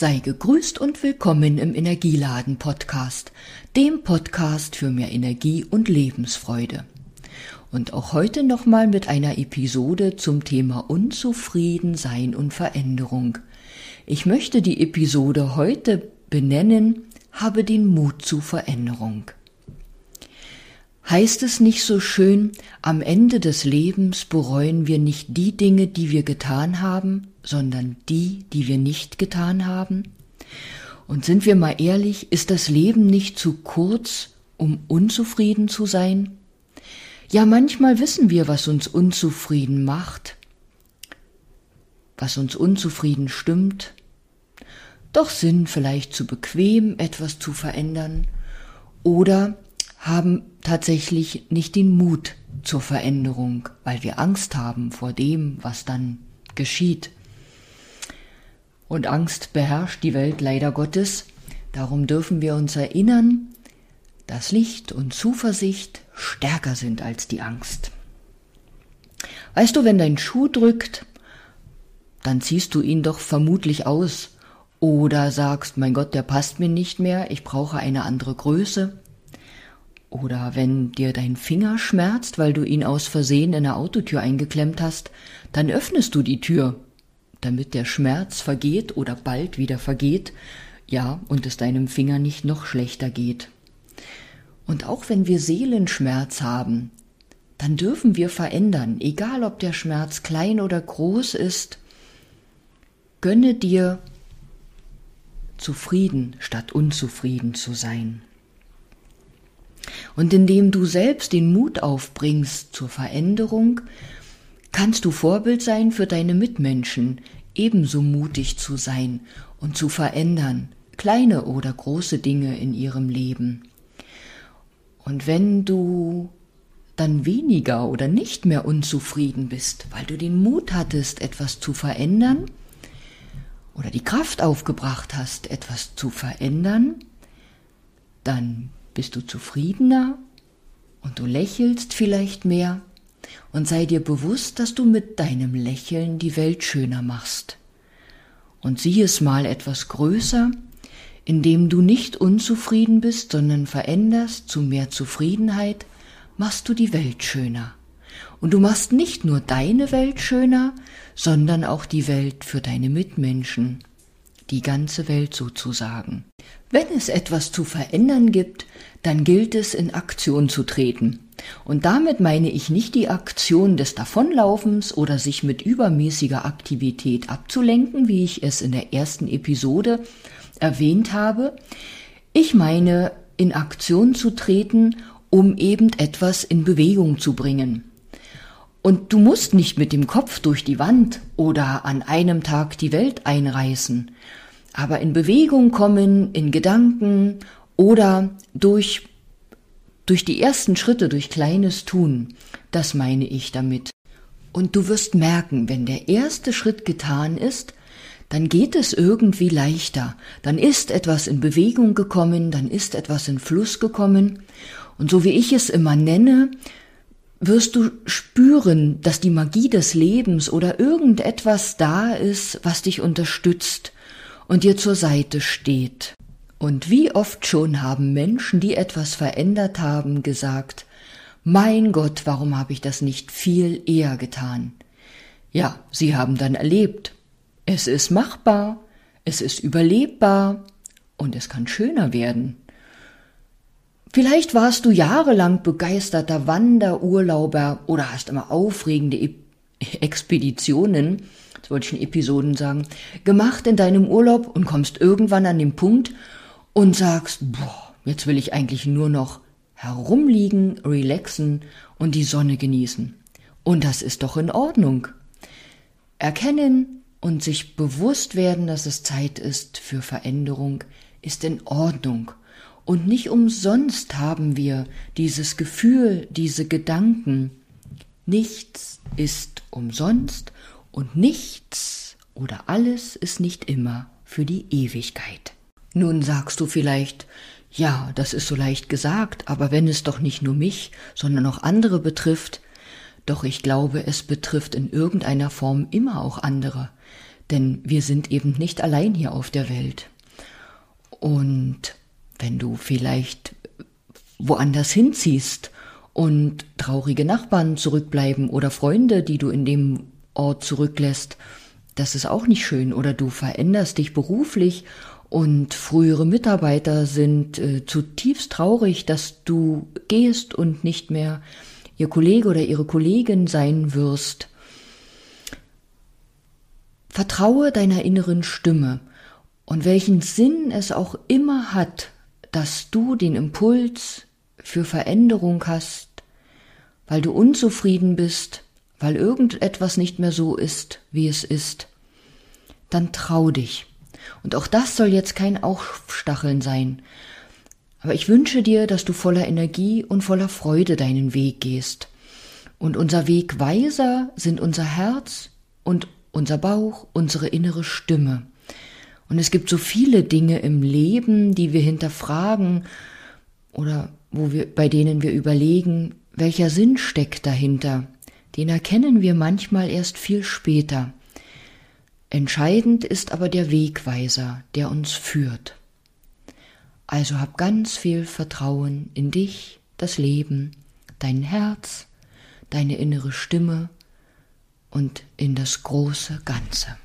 Sei gegrüßt und willkommen im Energieladen Podcast, dem Podcast für mehr Energie und Lebensfreude. Und auch heute nochmal mit einer Episode zum Thema Unzufriedensein und Veränderung. Ich möchte die Episode heute benennen, habe den Mut zu Veränderung. Heißt es nicht so schön, am Ende des Lebens bereuen wir nicht die Dinge, die wir getan haben, sondern die, die wir nicht getan haben? Und sind wir mal ehrlich, ist das Leben nicht zu kurz, um unzufrieden zu sein? Ja, manchmal wissen wir, was uns unzufrieden macht, was uns unzufrieden stimmt, doch sind vielleicht zu bequem, etwas zu verändern, oder haben tatsächlich nicht den Mut zur Veränderung, weil wir Angst haben vor dem, was dann geschieht. Und Angst beherrscht die Welt leider Gottes. Darum dürfen wir uns erinnern, dass Licht und Zuversicht stärker sind als die Angst. Weißt du, wenn dein Schuh drückt, dann ziehst du ihn doch vermutlich aus oder sagst, mein Gott, der passt mir nicht mehr, ich brauche eine andere Größe. Oder wenn dir dein Finger schmerzt, weil du ihn aus Versehen in der Autotür eingeklemmt hast, dann öffnest du die Tür, damit der Schmerz vergeht oder bald wieder vergeht, ja, und es deinem Finger nicht noch schlechter geht. Und auch wenn wir Seelenschmerz haben, dann dürfen wir verändern, egal ob der Schmerz klein oder groß ist. Gönne dir zufrieden statt unzufrieden zu sein. Und indem du selbst den Mut aufbringst zur Veränderung, kannst du Vorbild sein für deine Mitmenschen, ebenso mutig zu sein und zu verändern, kleine oder große Dinge in ihrem Leben. Und wenn du dann weniger oder nicht mehr unzufrieden bist, weil du den Mut hattest, etwas zu verändern oder die Kraft aufgebracht hast, etwas zu verändern, dann bist du zufriedener und du lächelst vielleicht mehr und sei dir bewusst, dass du mit deinem Lächeln die Welt schöner machst. Und sieh es mal etwas größer, indem du nicht unzufrieden bist, sondern veränderst zu mehr Zufriedenheit, machst du die Welt schöner. Und du machst nicht nur deine Welt schöner, sondern auch die Welt für deine Mitmenschen, die ganze Welt sozusagen. Wenn es etwas zu verändern gibt, dann gilt es in Aktion zu treten. Und damit meine ich nicht die Aktion des Davonlaufens oder sich mit übermäßiger Aktivität abzulenken, wie ich es in der ersten Episode erwähnt habe. Ich meine, in Aktion zu treten, um eben etwas in Bewegung zu bringen. Und du musst nicht mit dem Kopf durch die Wand oder an einem Tag die Welt einreißen, aber in Bewegung kommen, in Gedanken oder durch, durch die ersten Schritte, durch kleines Tun. Das meine ich damit. Und du wirst merken, wenn der erste Schritt getan ist, dann geht es irgendwie leichter. Dann ist etwas in Bewegung gekommen, dann ist etwas in Fluss gekommen. Und so wie ich es immer nenne, wirst du spüren, dass die Magie des Lebens oder irgendetwas da ist, was dich unterstützt und dir zur Seite steht. Und wie oft schon haben Menschen, die etwas verändert haben, gesagt, mein Gott, warum habe ich das nicht viel eher getan? Ja, sie haben dann erlebt, es ist machbar, es ist überlebbar und es kann schöner werden. Vielleicht warst du jahrelang begeisterter Wanderurlauber oder hast immer aufregende Expeditionen, das wollte ich in Episoden sagen, gemacht in deinem Urlaub und kommst irgendwann an den Punkt, und sagst, boah, jetzt will ich eigentlich nur noch herumliegen, relaxen und die Sonne genießen. Und das ist doch in Ordnung. Erkennen und sich bewusst werden, dass es Zeit ist für Veränderung, ist in Ordnung. Und nicht umsonst haben wir dieses Gefühl, diese Gedanken. Nichts ist umsonst und nichts oder alles ist nicht immer für die Ewigkeit. Nun sagst du vielleicht, ja, das ist so leicht gesagt, aber wenn es doch nicht nur mich, sondern auch andere betrifft, doch ich glaube, es betrifft in irgendeiner Form immer auch andere. denn wir sind eben nicht allein hier auf der Welt. Und wenn du vielleicht woanders hinziehst und traurige Nachbarn zurückbleiben oder Freunde, die du in dem Ort zurücklässt, das ist auch nicht schön. Oder du veränderst dich beruflich und frühere Mitarbeiter sind äh, zutiefst traurig, dass du gehst und nicht mehr ihr Kollege oder ihre Kollegin sein wirst. Vertraue deiner inneren Stimme und welchen Sinn es auch immer hat, dass du den Impuls für Veränderung hast, weil du unzufrieden bist, weil irgendetwas nicht mehr so ist, wie es ist, dann trau dich. Und auch das soll jetzt kein Aufstacheln sein. Aber ich wünsche dir, dass du voller Energie und voller Freude deinen Weg gehst. Und unser Wegweiser sind unser Herz und unser Bauch, unsere innere Stimme. Und es gibt so viele Dinge im Leben, die wir hinterfragen oder wo wir, bei denen wir überlegen, welcher Sinn steckt dahinter. Den erkennen wir manchmal erst viel später. Entscheidend ist aber der Wegweiser, der uns führt. Also hab ganz viel Vertrauen in dich, das Leben, dein Herz, deine innere Stimme und in das große Ganze.